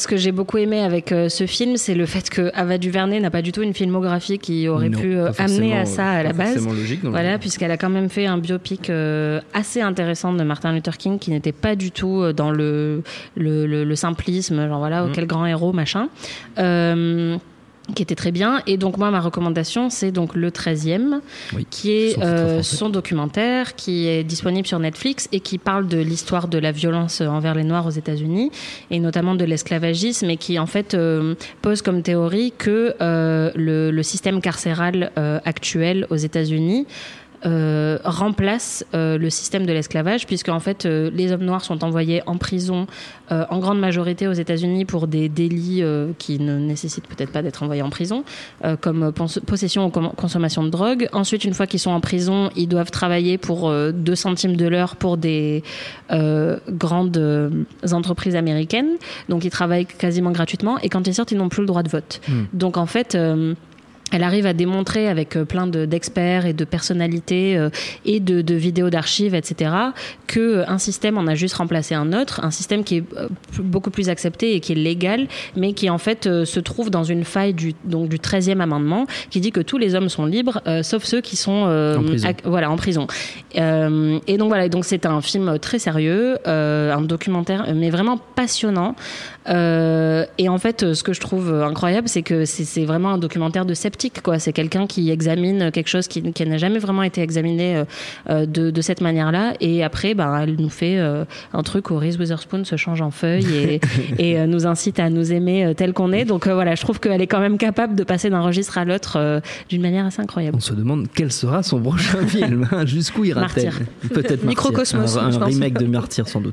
Ce que j'ai beaucoup aimé avec euh, ce film, c'est le fait que Ava DuVernay n'a pas du tout une filmographie qui aurait Non, pu euh, amener à ça à la base. logique, Voilà, puisqu'elle a quand même fait un biopic euh, assez intéressant de Martin Luther King qui n'était pas du tout dans le, le, le- le simplisme, genre voilà, Mm. quel grand héros, machin. Euh, qui était très bien. Et donc, moi, ma recommandation, c'est donc le 13e, Oui, qui est euh, son documentaire, qui est disponible sur Netflix et qui parle de l'histoire de la violence envers les Noirs aux États-Unis, et notamment de l'esclavagisme, et qui, en fait, euh, pose comme théorie que euh, le, le système carcéral actuel aux États-Unis euh, remplace euh, le système de l'esclavage, puisque en fait euh, les hommes noirs sont envoyés en prison en grande majorité aux États-Unis pour des délits qui ne nécessitent peut-être pas d'être envoyés en prison, comme possession ou consommation de drogue. Ensuite, une fois qu'ils sont en prison, ils doivent travailler pour euh, 2 centimes de l'heure pour des grandes entreprises américaines. Donc ils travaillent quasiment gratuitement et quand ils sortent, ils n'ont plus le droit de vote. Hmm. Donc en fait, elle arrive à démontrer avec euh, plein de- d'experts et de personnalités euh, et de, de vidéos d'archives, etc., que euh, un système en a juste remplacé un autre, un système qui est beaucoup plus accepté et qui est légal, mais qui en fait euh, se trouve dans une faille du, donc, du 13e amendement qui dit que tous les hommes sont libres, euh, sauf ceux qui sont En prison. voilà, en prison. Et donc voilà, donc c'est un film très sérieux, un documentaire, mais vraiment passionnant. Et en fait, ce que je trouve incroyable, c'est que c'est vraiment un documentaire de sceptique, quoi. C'est quelqu'un qui examine quelque chose qui, qui n'a jamais vraiment été examiné euh, euh, de, de cette manière-là. Et après, ben, elle nous fait euh, un truc où Reese Witherspoon se change en feuille et, et nous incite à nous aimer tel qu'on est. Donc voilà, je trouve qu'elle est quand même capable de passer d'un registre à l'autre d'une manière assez incroyable. On se demande quel sera son prochain film. hein, Jusqu'où ira-t-elle? Peut-être. Microcosmos, Un, un remake de Martyr sans doute.